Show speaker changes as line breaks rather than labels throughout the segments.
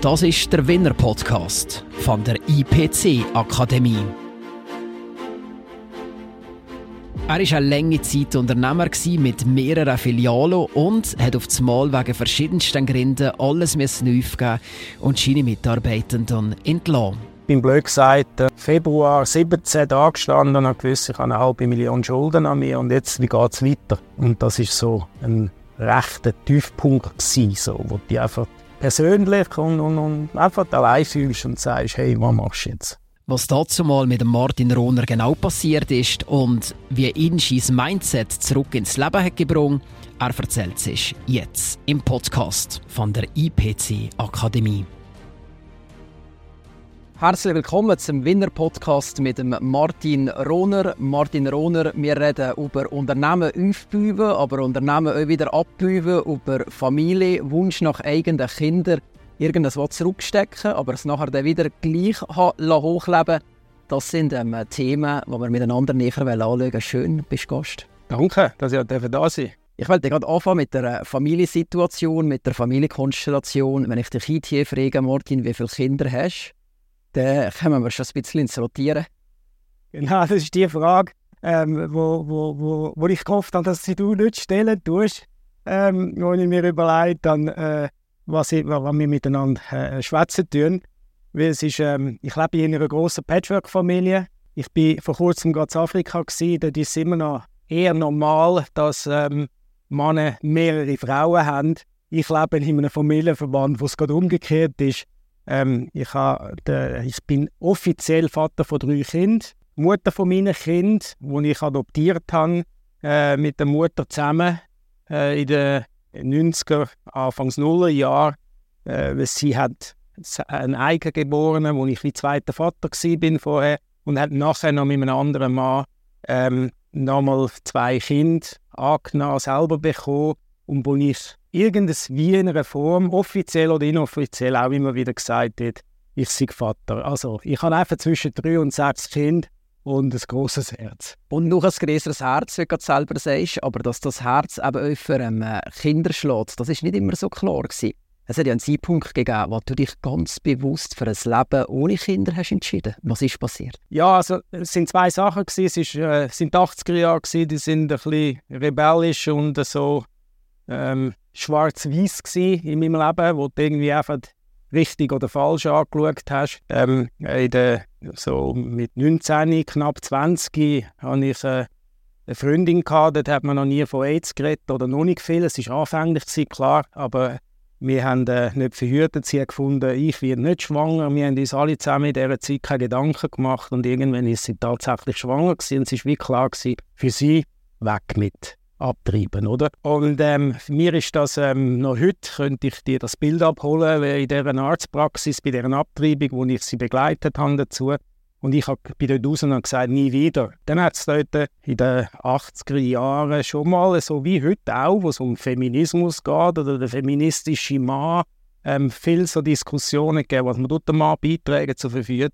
Das ist der Winner Podcast von der IPC Akademie. Er war eine lange Zeit Unternehmer mit mehreren Filialen und hat auf Mal wegen verschiedensten Gründen alles neu aufgeben und seine Mitarbeitenden entlassen.
Ich bin blöd gesagt, Februar 17 da gestanden und habe gewusst, ich habe eine halbe Million Schulden an mir und jetzt, wie geht es weiter? Und das ist so ein rechter Tiefpunkt gewesen, so, wo du einfach persönlich und, und, und einfach allein fühlst und sagst, hey, was machst du jetzt?
was dazu mal mit Martin Rohner genau passiert ist und wie ihn sein Mindset zurück ins Leben hat gebracht, er erzählt sich jetzt im Podcast von der IPC Akademie. Herzlich willkommen zum Winner-Podcast mit dem Martin Rohner. Martin Rohner, wir reden über Unternehmen aufbauen, aber Unternehmen auch wieder abbauen, über Familie, Wunsch nach eigenen Kindern irgendwas zurückstecken, aber es nachher dann wieder gleich hochleben Das sind ähm, Themen, die wir miteinander näher anschauen wollen. Schön, bist du Gast.
Danke, dass ich da sein
Ich wollte gerade anfangen mit der Familiensituation, mit der Familienkonstellation. Wenn ich dich hier frage, Martin, wie viele Kinder hast, dann kommen wir schon ein bisschen ins Rotieren.
Genau, das ist die Frage, ähm, wo, wo, wo, wo ich gehofft habe, dass sie du nicht stellen tust. Ähm, wo ich mir überlegt, dann äh, was, ich, was wir miteinander äh, schwätzen tun. Weil es ist, ähm, ich lebe in einer grossen Patchwork-Familie. Ich war vor kurzem in Afrika, dort ist es immer noch eher normal, dass ähm, Männer mehrere Frauen haben. Ich lebe in einem Familienverband, wo es gerade umgekehrt ist. Ähm, ich, de, ich, bin offiziell Vater von drei Kindern. Mutter von meinen Kindern, die ich adoptiert habe, äh, mit der Mutter zusammen äh, in den 90er, Anfangs Nuller Jahr. Äh, sie hat einen Eigengeborenen, wo ich wie zweiter Vater bin vorher und hat nachher noch mit einem anderen Mann ähm, nochmal zwei Kinder angenommen, selber bekommen und wo ich irgendes wie in einer Form, offiziell oder inoffiziell, auch immer wieder gesagt hat, ich sei Vater. Also ich habe einfach zwischen drei und sechs Kinder und ein großes Herz.
Und noch ein größeres Herz, wie du selber sagst, aber dass das Herz eben für ähm, Kinder schlägt, das ist nicht immer so klar gewesen. Es hat ja einen Zeitpunkt gegeben, wo du dich ganz bewusst für ein Leben ohne Kinder hast entschieden. Was ist passiert?
Ja, also es sind zwei Sachen gewesen. Es ist, äh, sind 80er Jahre gewesen, die sind ein bisschen rebellisch und so ähm, schwarz-weiß in meinem Leben, wo du irgendwie einfach richtig oder falsch angeschaut hast. Ähm, in der, so mit 19, knapp 20 hatte ich äh, eine Freundin gehabt, dort hat man noch nie von AIDS geredet oder noch nicht viel. Es war anfänglich, klar, aber wir haben äh, nicht verhütet. Sie hat gefunden, ich werde nicht schwanger. Wir haben uns alle zusammen in dieser Zeit keine Gedanken gemacht und irgendwann ist sie tatsächlich schwanger gewesen. und es war wie klar gewesen, für sie weg mit abtreiben, oder? Und ähm, mir ist das ähm, noch heute, könnte ich dir das Bild abholen, in dieser Arztpraxis, bei dieser Abtreibung, wo ich sie begleitet habe dazu. Und ich hab, bin dort raus und habe gesagt, nie wieder. Dann hat es dort in den 80er Jahren schon mal, so wie heute auch, wo es um Feminismus geht oder der feministische Mann, ähm, viele so Diskussionen gegeben, was man der Mann beitragen zur Verfügung.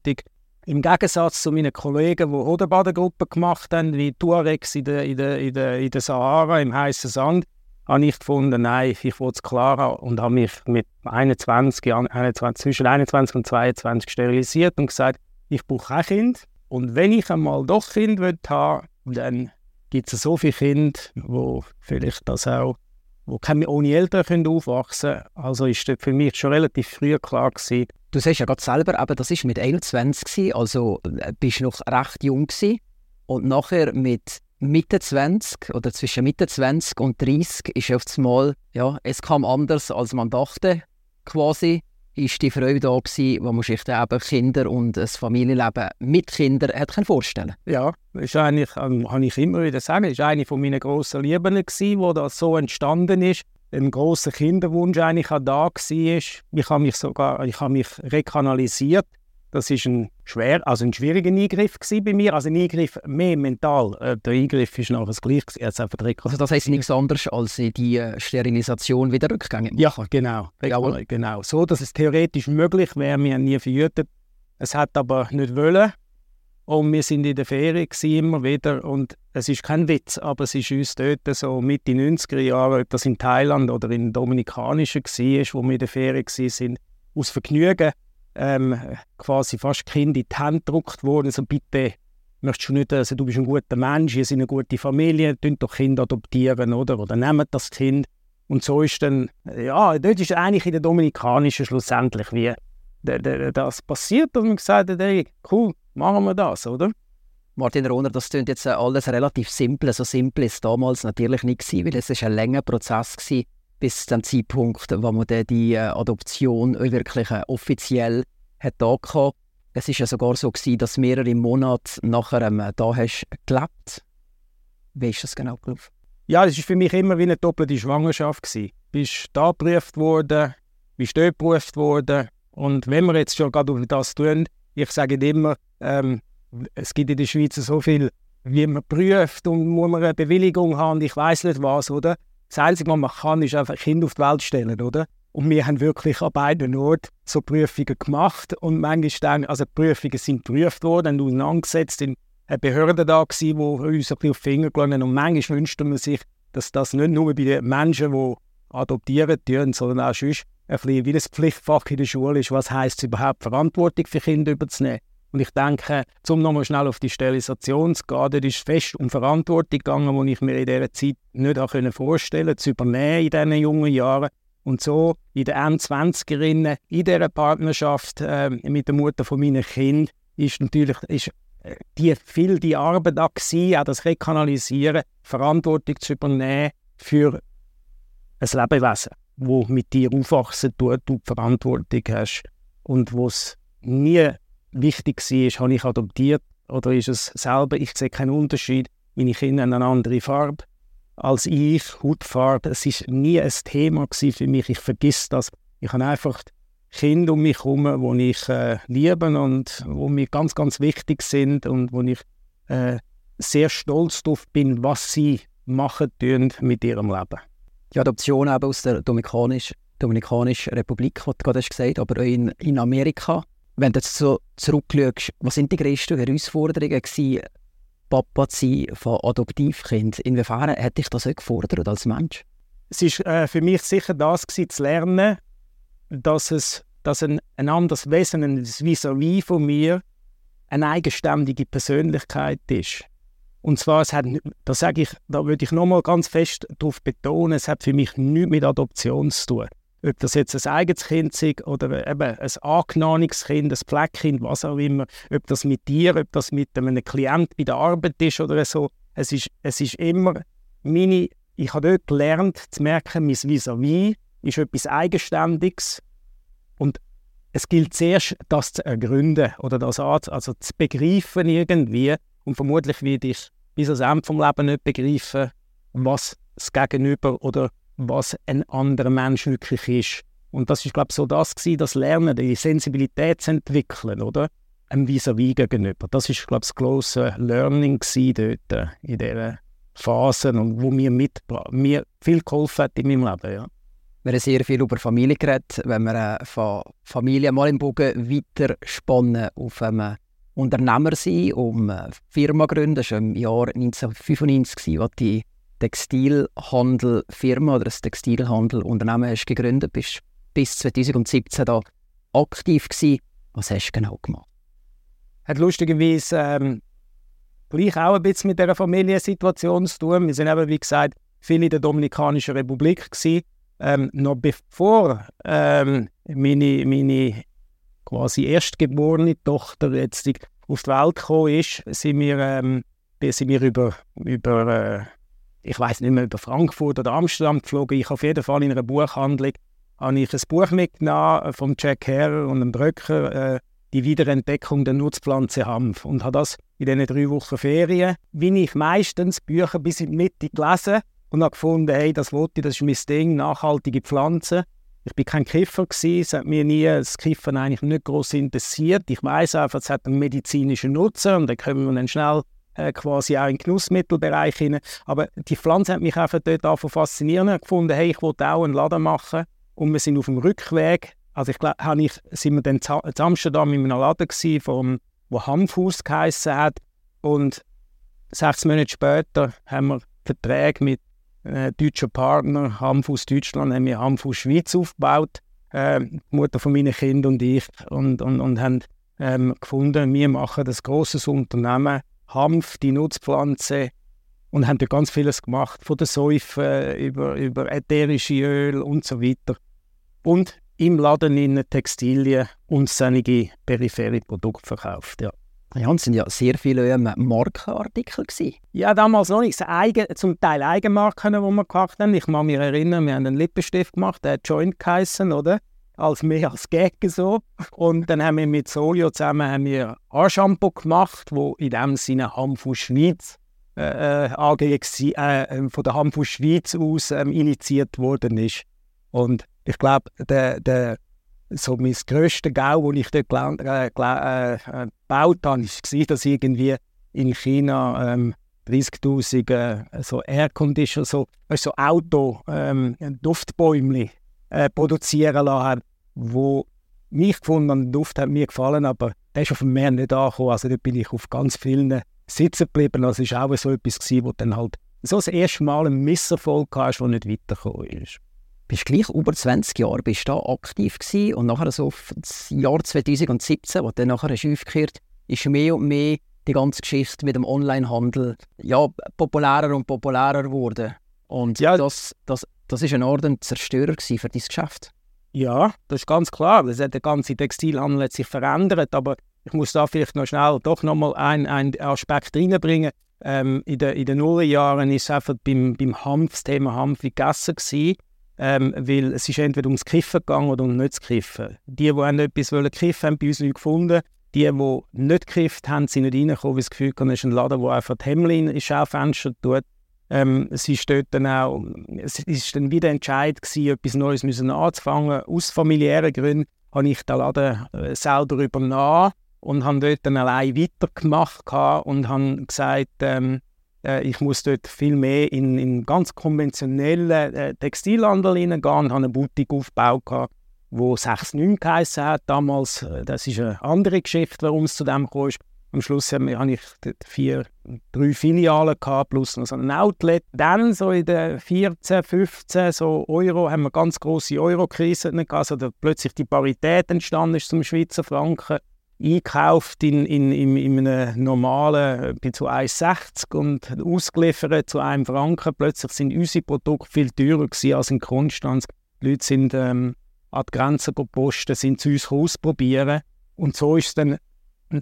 Im Gegensatz zu meinen Kollegen, die Hodenbadengruppen gemacht haben, wie Tuaregs in der, in der, in der, in der Sahara, im heißen Sand, habe ich gefunden, nein, ich wollte es klar und habe mich mit 21, 21, zwischen 21 und 22 sterilisiert und gesagt, ich brauche kein Kind. Und wenn ich einmal doch Kind haben will, dann gibt es so viele Kinder, die vielleicht das auch wo keine ohne Eltern können aufwachsen können. Also ist das für mich schon relativ früh klar gewesen.
Du sagst ja gerade selber, aber das ist mit 21 gewesen, also äh, bist noch recht jung gewesen. und nachher mit Mitte 20 oder zwischen Mitte 20 und 30 ist auf einmal, ja, es kam anders als man dachte, quasi ist die Freude da gewesen, wo man sich eben Kinder und ein Familienleben mit Kindern hat vorstellen
Ja, ist eigentlich, ähm, kann ich immer wieder sagen, ist eine von meinen grossen Lieben gewesen, wo das so entstanden ist. Ein großer Kinderwunsch eigentlich auch da war. Ich habe mich sogar, ich habe mich rekanalisiert das ist ein schwer, also ein schwieriger Eingriff bei mir, also ein Eingriff mehr mental. Äh, der Eingriff ist nachher das Gleiche. Also,
also das heißt nichts anderes als die äh, Sterilisation wieder rückgängig
Ja, genau. Jawohl. genau. So, dass es theoretisch möglich wäre, wir haben nie verhütet. Es hat aber nicht wollen. Und wir sind in der Ferien immer wieder und es ist kein Witz, aber es ist uns dort so Mitte 90er Jahre, ob das in Thailand oder in Dominikanischen war, wo wir in der Ferien waren, aus Vergnügen ähm, quasi fast Kind in die Hand gedruckt worden, so bitte möchtest du nicht, also du bist ein guter Mensch, ihr seid eine gute Familie, tun doch Kind adoptieren, oder? Oder nehmt das Kind. Und so ist dann, ja, dort ist eigentlich in der Dominikanischen schlussendlich wie das passiert und man gesagt hat, hey, cool, machen wir das, oder?
Martin Rohner, das klingt jetzt alles relativ simpel. So simpel ist es damals natürlich nicht weil es ein langer Prozess war, bis zum Zeitpunkt, wo man die äh, Adoption wirklich äh, offiziell hat hatte. Es war ja sogar so gewesen, dass mehrere Monate nachher ähm, da hast gelebt. Wie ist das genau gelaufen?
Ja, es war für mich immer wie eine doppelte Schwangerschaft gewesen. Bist da geprüft worden, bist dort geprüft worden. Und wenn wir jetzt schon gerade auf das tun, ich sage immer, ähm, es gibt in der Schweiz so viel, wie man prüft und muss man eine Bewilligung haben, ich weiß nicht was, oder? Das Einzige, was man kann, ist einfach Kind auf die Welt stellen, oder? Und wir haben wirklich an beiden Orten so Prüfungen gemacht und manchmal dann, also die Prüfungen sind geprüft worden und auseinandergesetzt, sind eine Behörde da gewesen, die uns ein bisschen auf die Finger gelungen und manchmal wünscht man sich, dass das nicht nur bei den Menschen, die adoptieren tun, sondern auch sonst ein bisschen wie das Pflichtfach in der Schule ist, was heisst es überhaupt, Verantwortung für Kinder überzunehmen. Und ich denke, um nochmal schnell auf die Sterilisation zu gehen, dort ist fest um Verantwortung gegangen, die ich mir in dieser Zeit nicht vorstellen konnte, zu übernehmen in diesen jungen Jahren. Und so in den N20erinnen, in dieser Partnerschaft äh, mit der Mutter von meinen Kind ist natürlich ist, äh, die viel die Arbeit da gewesen, auch das Rekanalisieren, Verantwortung zu übernehmen für ein Lebewesen, wo mit dir aufwachsen tut, du die Verantwortung hast und wo es nie wichtig war, habe ich adoptiert oder ist es selber, ich sehe keinen Unterschied, meine Kinder haben eine andere Farbe als ich, Hautfarbe. Es war nie ein Thema für mich, ich vergesse das. Ich habe einfach Kinder um mich herum, die ich äh, liebe und die mir ganz, ganz wichtig sind und wo ich äh, sehr stolz darauf bin, was sie machen tun mit ihrem Leben.
Die Adoption aus der Dominikanischen Dominikanischen Republik, was du gerade hast gesagt aber auch in, in Amerika wenn du jetzt so zurückschaust, was sind die grössten Herausforderungen gewesen, Papa zu sein von Adoptivkind? Inwiefern hat dich das auch gefordert als Mensch?
Es war äh, für mich sicher das gewesen, zu lernen, dass es dass ein, ein anderes Wesen, ein vis-à-vis von mir, eine eigenständige Persönlichkeit ist. Und zwar, es hat, da sage ich, da würde ich nochmal ganz fest darauf betonen, es hat für mich nichts mit Adoption zu tun ob das jetzt ein eigenes Kind ist oder eben ein angenommenes Kind, ein Pfleckkind, was auch immer, ob das mit dir, ob das mit einem Klient bei der Arbeit ist oder so. Es ist, es ist immer meine, ich habe dort gelernt zu merken, mein Vis-à-vis ist etwas Eigenständiges. Und es gilt zuerst, das zu ergründen oder das also zu begreifen irgendwie. Und vermutlich werde ich bis ans Ende vom Leben nicht begreifen, was das Gegenüber oder was ein anderer Mensch wirklich ist. Und das ist, glaube ich, so das gewesen, das Lernen, die Sensibilität zu entwickeln, oder? Einem vis-à-vis gegenüber. Das ist, glaube ich, das grosse Learning dort äh, in dieser Phase und wo mir, mit, mir viel geholfen hat in meinem Leben, ja.
Wir haben sehr viel über Familie geredet. Wenn wir äh, von Familie mal im Bogen weiter spannen auf ähm, Unternehmer sein, um äh, Firma gründen. Das war im Jahr 1995, als die Textilhandelfirma oder ein Textilhandelunternehmen hast gegründet, bist bis 2017 da aktiv gewesen. Was hast du genau gemacht?
Hat lustigerweise ähm, gleich auch ein bisschen mit dieser Familiensituation zu tun. Wir sind eben, wie gesagt, viel in der Dominikanischen Republik gewesen. Ähm, noch bevor ähm, meine, meine quasi erstgeborene Tochter jetzt auf die Welt gekommen ist, sind wir, ähm, sind wir über, über äh, ich weiß nicht mehr, über Frankfurt oder Amsterdam geflogen. Ich auf jeden Fall in einer Buchhandlung habe ich ein Buch mitgenommen von Jack Hare und einem Bröcker, äh, die Wiederentdeckung der Nutzpflanze Hanf. Und habe das in diesen drei Wochen Ferien, wie ich meistens Bücher bis in die Mitte gelesen und habe gefunden, hey, das wollte ich, das ist mein Ding, nachhaltige Pflanzen. Ich bin kein Kiffer gewesen, es hat mir nie das Kiffen eigentlich nicht groß interessiert. Ich weiß einfach, es hat einen medizinischen Nutzen und dann können wir dann schnell äh, quasi auch in den Genussmittelbereich hinein. Aber die Pflanze hat mich einfach dort auch faszinieren und gefunden, hey, ich wollte auch einen Laden machen. Und wir sind auf dem Rückweg, also ich glaube, ich, sind wir dann in Amsterdam in einem Laden gewesen, vom, wo Hanfhaus geheissen hat. Und sechs Monate später haben wir Verträge mit äh, deutschen Partnern, Hanfhaus Deutschland, haben wir Hanfhaus Schweiz aufgebaut, äh, die Mutter von meinen Kindern und ich, und, und, und haben ähm, gefunden, wir machen das grosses Unternehmen, Hanf, die Nutzpflanze, und haben da ganz vieles gemacht, von der Säufe über, über ätherische Öl und so weiter. Und im Laden in Textilien und einige periphere Produkte verkauft, ja.
Ja, es sind ja sehr viele ähm, Markenartikel gewesen.
Ja, damals noch nicht. Eigen, zum Teil Eigenmarken, die wir gemacht haben. Ich kann mich erinnern, wir haben einen Lippenstift gemacht, der hat Joint geheissen, oder? Als mehr als Gag so. Und dann haben wir mit Solio zusammen haben wir Haarshampoo gemacht, wo in dem Sinne Hanfu Schweiz äh, äh, äh, von der Hanfu Schweiz aus ähm, initiiert worden ist. Und ich glaube, der, der so mein grösstes Gau, das ich dort äh, äh, äh, gebaut habe, war, dass irgendwie in China ähm, 30'000 äh, so Airconditioner, so, so Auto, ähm, Duftbäumchen äh, produzieren lassen wo mich gefunden der Duft hat mir gefallen, aber der ist auf dem Meer nicht angekommen. Also da bin ich auf ganz vielen sitzen geblieben. Das war auch so etwas, gewesen, wo dann halt so das erste Mal ein Misserfolg hast, der nicht weitergekommen ist
bist gleich über 20 Jahre bist da aktiv gewesen und nachher so das Jahr 2017, wo dann nachher ist aufgekehrt, ist mehr und mehr die ganze Geschichte mit dem Onlinehandel ja, populärer und populärer geworden. Und ja. das, das, das ist ein ein Zerstörer für dein Geschäft.
Ja, das ist ganz klar. Das hat der ganze Textilhandel sich verändert, aber ich muss da vielleicht noch schnell doch nochmal einen, Aspekt reinbringen. Ähm, in, den, in den Nullerjahren war es einfach beim, beim Hanf, das Thema Hanf gegessen gewesen ähm, weil es ist entweder ums Kiffen gegangen oder um nicht zu kiffen. Die, die haben etwas wollen kiffen, haben bei uns nicht gefunden. Die, die nicht gekifft haben, sind nicht reingekommen, weil sie das Gefühl hatten, es ist ein Laden, der einfach die Hemmli ins Schaufenster tut. Ähm, es ist dort dann auch, es ist dann wieder Entscheid gewesen, etwas Neues müssen anzufangen. Aus familiären Gründen habe ich den Laden äh, selber übernommen und habe dort dann allein weitergemacht und habe gesagt, ähm, äh, ich muss dort viel mehr in, in ganz konventionellen äh, Textilhandel hineingehen und habe eine Boutique aufgebaut, wo 6-9 geheißen hat damals. Äh, das ist eine andere Geschichte, warum es zu dem kam. Am Schluss habe ich vier, drei Filialen gehabt, plus noch so ein Outlet. Dann, so in den 14, 15 so Euro, haben wir ganz große Euro-Krise gehabt, also da plötzlich die Parität entstanden ist zum Schweizer Franken eingekauft in, in, in, in einem normalen bei zu 1,60 und ausgeliefert zu einem Franken. Plötzlich sind unsere Produkte viel teurer als in Konstanz. Die Leute sind ähm, an die Grenze gepostet, sind zu uns ausprobieren. Und so ist es dann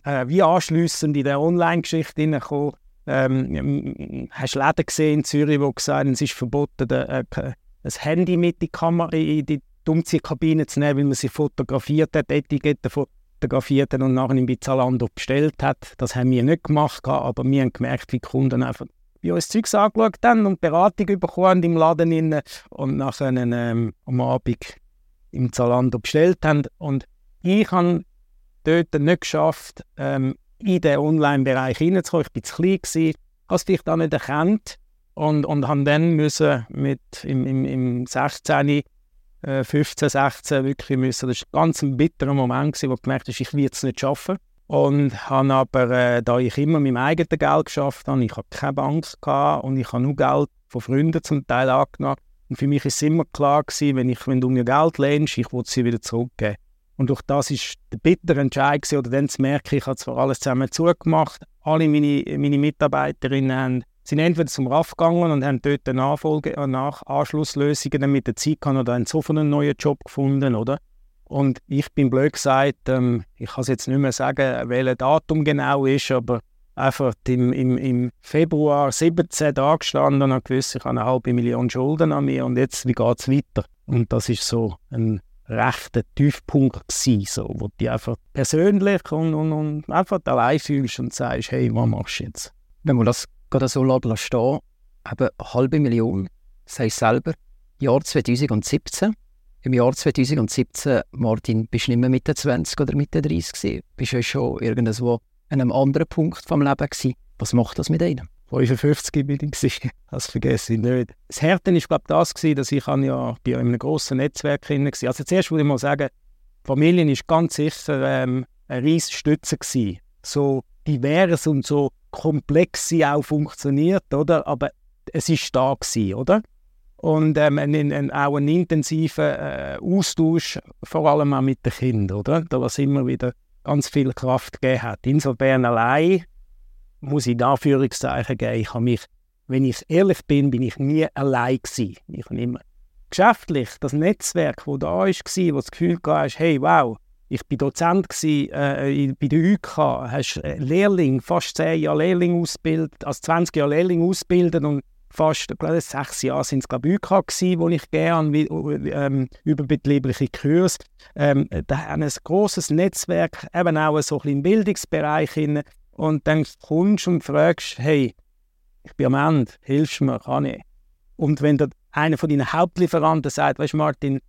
äh, wie anschliessend in der Online-Geschichte hineingekommen. Ähm, hast Läden gesehen in Zürich, die gesagt haben, es ist verboten, äh, ein Handy mit in die Kamera in die Umziehkabine zu nehmen, weil man sie fotografiert hat, Etiketten fotografiert und nachher in Zalando bestellt hat. Das haben wir nicht gemacht, aber wir haben gemerkt, wie die Kunden einfach bei uns Zeugs angeschaut haben und Beratung bekommen im Laden rein und nachher ähm, am Abend im Zalando bestellt haben. Und ich habe dort nicht geschafft, ähm, in den Online-Bereich hineinzukommen. Ich war zu klein, gewesen, habe es vielleicht auch nicht erkannt und, und habe dann müssen mit im, im, im 16 15, äh, 16 wirklich müssen. Das war ein ganz bitterer Moment, wo ich gemerkt habe, ich werde es nicht schaffen. Und habe aber, äh, da ich immer mit meinem eigenen Geld geschafft habe, ich habe keine gehabt und ich habe nur Geld von Freunden zum Teil angenommen. Und für mich war es immer klar gewesen, wenn, ich, wenn du mir Geld lehnst, ich will sie wieder zurückgeben. Und durch das ist der bittere Entscheid gewesen, oder dann zu merken, ich habe zwar alles zusammen zugemacht, alle meine, meine Mitarbeiterinnen haben sind entweder zum RAF gegangen und haben dort eine Nachfolge, nach Anschlusslösungen mit der Zeit gehabt oder haben so einen neuen Job gefunden, oder? Und ich bin blöd gesagt, ähm, ich kann es jetzt nicht mehr sagen, welches Datum genau ist, aber einfach im, im, im Februar 17 da gestanden und gewusst, ich habe eine halbe Million Schulden an mir und jetzt, wie geht es weiter? Und das ist so ein rechter Tiefpunkt gewesen, so, wo du einfach persönlich und, und, und einfach allein fühlst und sagst, hey, was machst du jetzt?
Wenn man das gerade so stehen eben eine halbe Million, sagst selber, Jahr 2017. Im Jahr 2017, Martin, bist du nicht mehr Mitte 20 oder Mitte 30 gewesen. Bist du schon irgendwo an einem anderen Punkt vom Leben gewesen. Was macht das mit einem?
55 bin ich, das vergesse ich nicht. Das Härte war, glaube das, gewesen, dass ich ja bei einem grossen Netzwerk drin war. Also zuerst würde ich mal sagen, Familie war ganz sicher ähm, eine riesige Stütze. Gewesen. So divers und so komplex sie auch funktioniert, oder? Aber es ist da gewesen, oder? und ähm, ein, ein, auch einen intensiven äh, Austausch, vor allem auch mit den Kindern, oder? Da was immer wieder ganz viel Kraft gegeben hat. Insofern allein muss ich in Anführungszeichen geben, ich habe mich, wenn ich ehrlich bin, bin ich nie allein gewesen. Ich habe immer geschäftlich das Netzwerk, das da war, wo das Gefühl hatte, hey, wow, ich war Dozent gewesen, äh, bei der UK, hast Lehrling, fast zehn Jahre Lehrling ausgebildet, also 20 Jahre Lehrling ausgebildet und fast glaube sechs Jahre sind es glaube ich UK gewesen, wo ich gerne ähm, überbetriebliche Kurse. Ähm, da haben ein großes Netzwerk, eben auch so ein im Bildungsbereich hin. Und dann kommst und fragst, hey, ich bin am Ende, hilfst du mir, kann ich? Und wenn der, einer von deinen Hauptlieferanten sagt, weißt du Martin,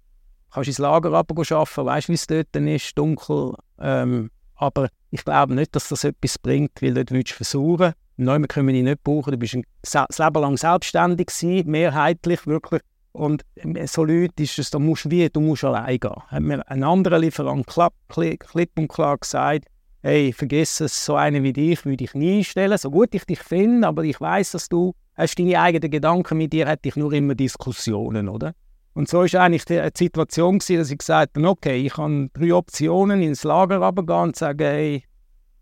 kannst du ins Lager arbeiten, weißt du, wie es dort ist, dunkel, ähm, aber ich glaube nicht, dass das etwas bringt, weil dort willst du versuchen. Nein, können wir dich nicht brauchen. Du bist ein, das Leben lang selbstständig gewesen, mehrheitlich wirklich. Und so Leute ist es, da musst du wie, du musst allein gehen. Hat mir ein anderer Lieferant klipp und klar gesagt, hey, vergiss es, so einen wie dich würde ich nie einstellen, so gut ich dich finde, aber ich weiß, dass du hast deine eigenen Gedanken, mit dir hätte ich nur immer Diskussionen, oder? Und so ist eigentlich die, die Situation gewesen, dass ich gesagt habe, okay, ich habe drei Optionen, ins Lager runtergehen und sagen, hey,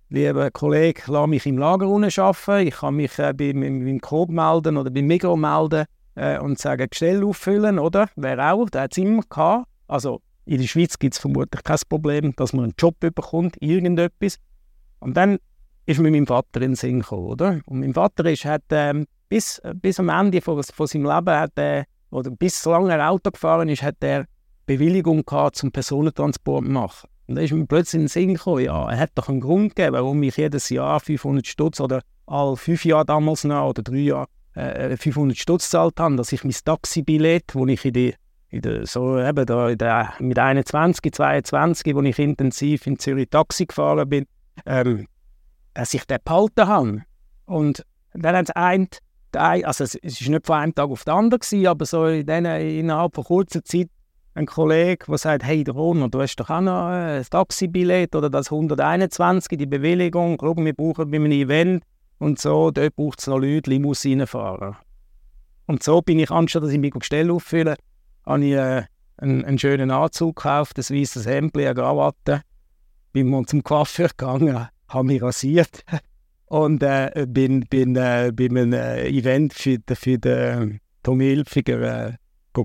lieber Kollege, lass mich im Lager arbeiten. Ich kann mich äh, beim, beim Coop melden oder beim Migros melden äh, und sagen, Gestell auffüllen, oder? Wäre auch, der hat es immer gehabt. Also in der Schweiz gibt es vermutlich kein Problem, dass man einen Job bekommt, irgendetwas. Und dann ist mir mein Vater in den Sinn gekommen, oder? Und mein Vater ist, hat ähm, bis, bis am Ende von, von seinem Leben, hat, äh, oder bis solange er Auto gefahren ist, hat er Bewilligung gehabt, zum Personentransport zu machen. Und da ist mir plötzlich in den Sinn gekommen, ja, er hat doch einen Grund gegeben, warum ich jedes Jahr 500 Stutz oder all fünf Jahre damals noch oder drei Jahre äh, 500 Stutz gezahlt habe, dass ich mein Taxibillett, wo ich in die, so eben da, in der, mit 21, 22, wo ich intensiv in Zürich Taxi gefahren bin, ähm, dass ich den behalten habe. Und dann hat es ein, also es war nicht von einem Tag auf den anderen, gewesen, aber so in den, innerhalb von kurzer Zeit ein Kollege, der sagt, hey Ronald, du hast doch auch noch ein Taxibillett oder das 121, die Bewilligung, Glaub, wir brauchen bei einem Event und so, dort braucht es noch Leute, Limousinen Und so bin ich, anstatt dass ich mich Gestell auffülle, habe ich äh, einen, einen, schönen Anzug gekauft, ein weißes Hemd, eine Krawatte, bin mal zum Coiffeur gegangen, habe mich rasiert und äh, bin, bin äh, bei einem äh, Event für, für den Tom Hilfiger äh,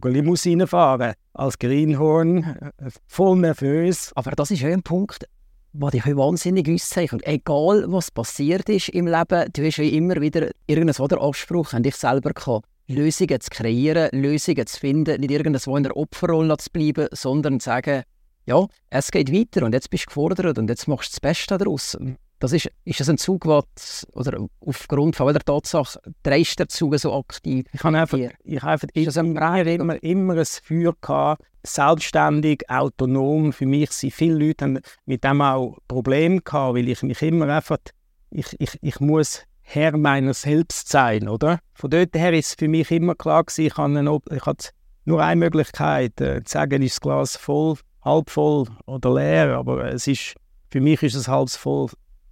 Limousine fahren als Greenhorn, äh, voll nervös.
Aber das ist ein Punkt, was dich wahnsinnig auszeichnet. Egal, was passiert ist im Leben, du hast immer wieder irgendeinen Anspruch an dich selber gehabt. Lösungen zu kreieren, Lösungen zu finden, nicht irgendwo in der Opferrolle zu bleiben, sondern zu sagen, ja, es geht weiter und jetzt bist du gefordert und jetzt machst du das Beste daraus. Das ist, ist das ein Zug, was, oder aufgrund von welcher Tatsache dreist der Zug so aktiv?
Ich habe einfach, ich habe einfach ist ein immer, immer ein Feuer gehabt, selbstständig, autonom. Für mich sind viele Leute mit dem auch Probleme gehabt, weil ich mich immer einfach, ich, ich, ich muss Herr meiner selbst sein, oder? Von dort her ist für mich immer klar gewesen, ich habe, ich hatte nur eine Möglichkeit, äh, zu sagen, ist das Glas voll, halb voll oder leer, aber es ist, für mich ist es halb voll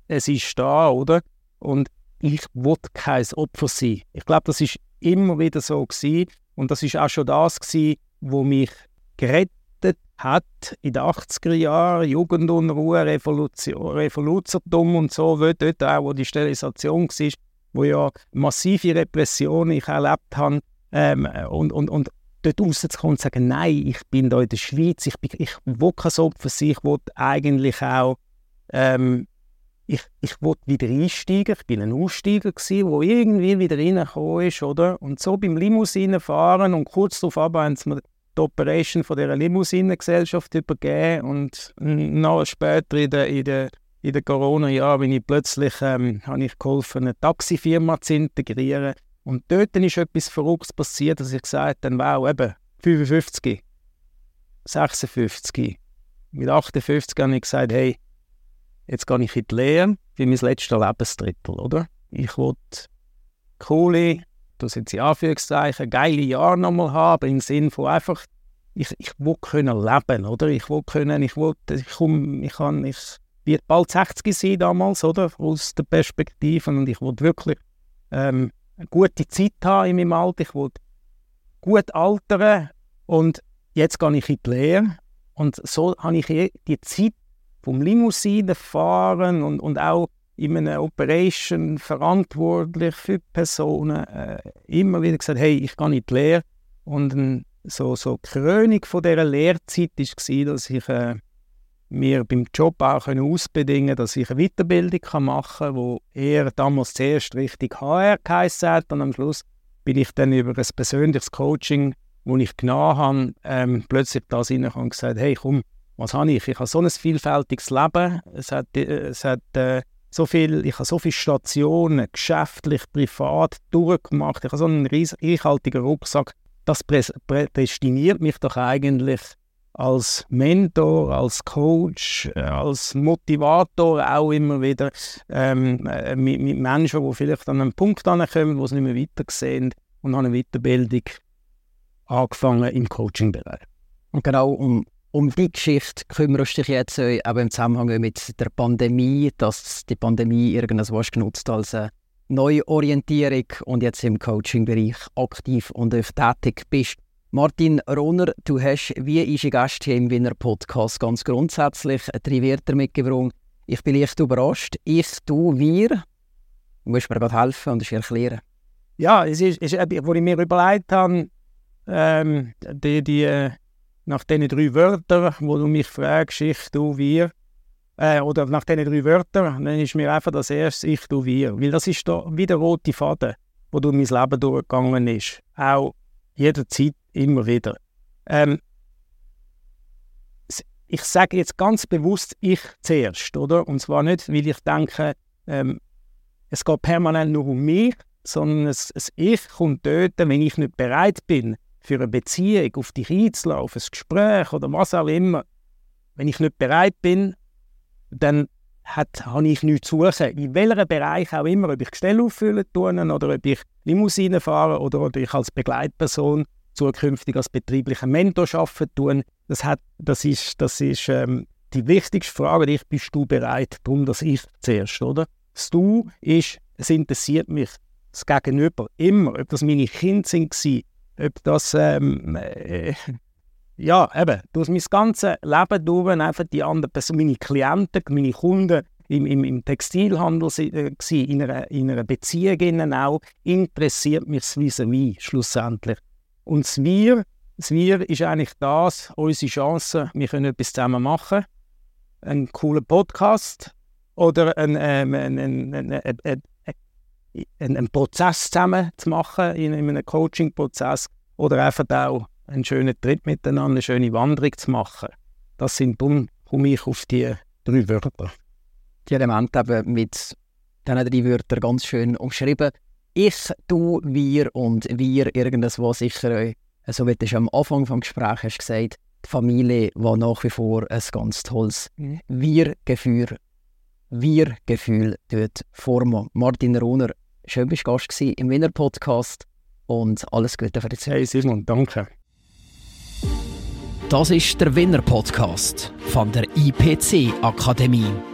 es ist da, oder? Und ich will kein Opfer sein. Ich glaube, das ist immer wieder so gewesen. Und das ist auch schon das gewesen, wo mich gerettet hat in den 80er Jahren, Jugendunruhe, Revolution, Revoluzertum und so, dort auch, wo die Sterilisation war, wo ja massive Repressionen ich erlebt habe ähm, und, und, und dort rauszukommen und zu sagen, nein, ich bin da in der Schweiz, ich, bin, ich will kein Opfer sein, ich will eigentlich auch ähm, ich, ich wollte wieder einsteigen. Ich war ein Aussteiger, der irgendwie wieder reingekommen ist. Oder? Und so beim Limousinenfahren und kurz darauf haben die Operation von dieser Limousinengesellschaft übergeben. Und noch später in den in der, in der Corona-Jahren bin ich plötzlich ähm, ich geholfen, eine Taxifirma zu integrieren. Und dort ist etwas Verrücktes passiert, dass ich gesagt habe, wow, eben 55, 56. Mit 58 habe ich gesagt, hey, jetzt gehe ich in die Lehre für mein letztes Lebensdrittel, oder? Ich will coole, das sind sie Anführungszeichen, geile Jahre nochmal haben, im Sinne von einfach, ich, ich will können leben, oder? Ich will können, ich will, ich komme, ich kann, ich werde bald 60 sein damals, oder? Aus der Perspektive und ich will wirklich ähm, eine gute Zeit haben in meinem Alter, ich will gut altern und jetzt gehe ich in die Lehre. Und so habe ich die Zeit vom Limousinenfahren und, und auch in einer Operation verantwortlich für Personen äh, immer wieder gesagt, hey, ich gehe die Lehre. Und ein, so, so die Krönung von dieser Lehrzeit war, dass ich äh, mir beim Job auch ausbedingen konnte, dass ich eine Weiterbildung machen kann, wo er damals zuerst richtig HR geheißen hat und am Schluss bin ich dann über ein persönliches Coaching, das ich genommen habe, ähm, plötzlich da reingekommen und gesagt, hey komm, was habe ich? Ich habe so ein vielfältiges Leben, es hat, äh, es hat äh, so viel, ich habe so viele Stationen, geschäftlich, privat, durchgemacht, ich habe so einen reichhaltigen Rucksack, das prädestiniert mich doch eigentlich als Mentor, als Coach, äh, als Motivator auch immer wieder ähm, äh, mit, mit, Menschen, die vielleicht an einen Punkt ankommen, wo sie nicht mehr weiter sehen und haben eine Weiterbildung angefangen im Coaching-Bereich.
Und genau um, um die Geschichte kümmerst du dich jetzt äh, auch im Zusammenhang mit der Pandemie, dass die Pandemie irgendwas genutzt als eine Neuorientierung und jetzt im Coaching-Bereich aktiv und tätig bist. Martin Rohner, du hast wie ein Gast hier im Wiener Podcast ganz grundsätzlich drei Wörter mitgebracht. Ich bin leicht überrascht. Ich, du, wir. Du musst mir gerade helfen und es erklären.
Ja, es ist, ist wo ich mir überlegt habe, ähm, die, die, äh, nach diesen drei Wörtern, wo du mich fragst, ich, du, wir, äh, oder nach diesen drei Wörtern, dann ist mir einfach das erste ich, du, wir. Weil das ist da wie der rote Faden, wo durch mein Leben durchgegangen ist. Auch jederzeit immer wieder. Ähm, ich sage jetzt ganz bewusst ich zuerst, oder? Und zwar nicht, weil ich denke, ähm, es geht permanent nur um mich, sondern es, Ich kommt dort, wenn ich nicht bereit bin, für eine Beziehung auf dich einzulaufen, ein Gespräch oder was auch immer. Wenn ich nicht bereit bin, dann hat, habe ich nichts zu suchen. In welchem Bereich auch immer, ob ich Gestelle auffüllen tue oder ob ich Limousine fahre oder ob ich als Begleitperson zukünftig als betrieblicher Mentor arbeiten tun. Das, hat, das ist, das ist ähm, die wichtigste Frage, die ich, bist du bereit, darum das ich zuerst, oder? Das Du ist, es interessiert mich das Gegenüber immer, ob das meine Kinder sind, ob das, ähm, äh, ja, eben, durch mein ganzes Leben durch einfach die anderen Personen, meine Klienten, meine Kunden im, im, im Textilhandel äh, in, einer, in einer Beziehung auch, interessiert mich das vis schlussendlich. Und das Wir, das Wir ist eigentlich das, unsere Chance, wir können etwas zusammen machen. Einen coolen Podcast oder einen, ähm, einen, einen, einen, einen, Prozess zusammen zu machen, in, in einem Coaching-Prozess oder einfach auch einen schönen Trip miteinander, eine schöne Wanderung zu machen. Das sind darum komme ich auf die drei Wörter.
Die Elemente eben mit diesen drei Wörtern ganz schön umschrieben ich, du, wir und wir irgendwas, was sicher euch, so wie du am Anfang des Gesprächs hast gesagt, die Familie war nach wie vor ein ganz tolles mhm. Wir-Gefühl. Wir-Gefühl dort formen. Martin Rohner, schön bist du Gast im Wiener Podcast und alles Gute für die
Zeit. Hey Simon, danke.
Das ist der Winner Podcast von der IPC Akademie.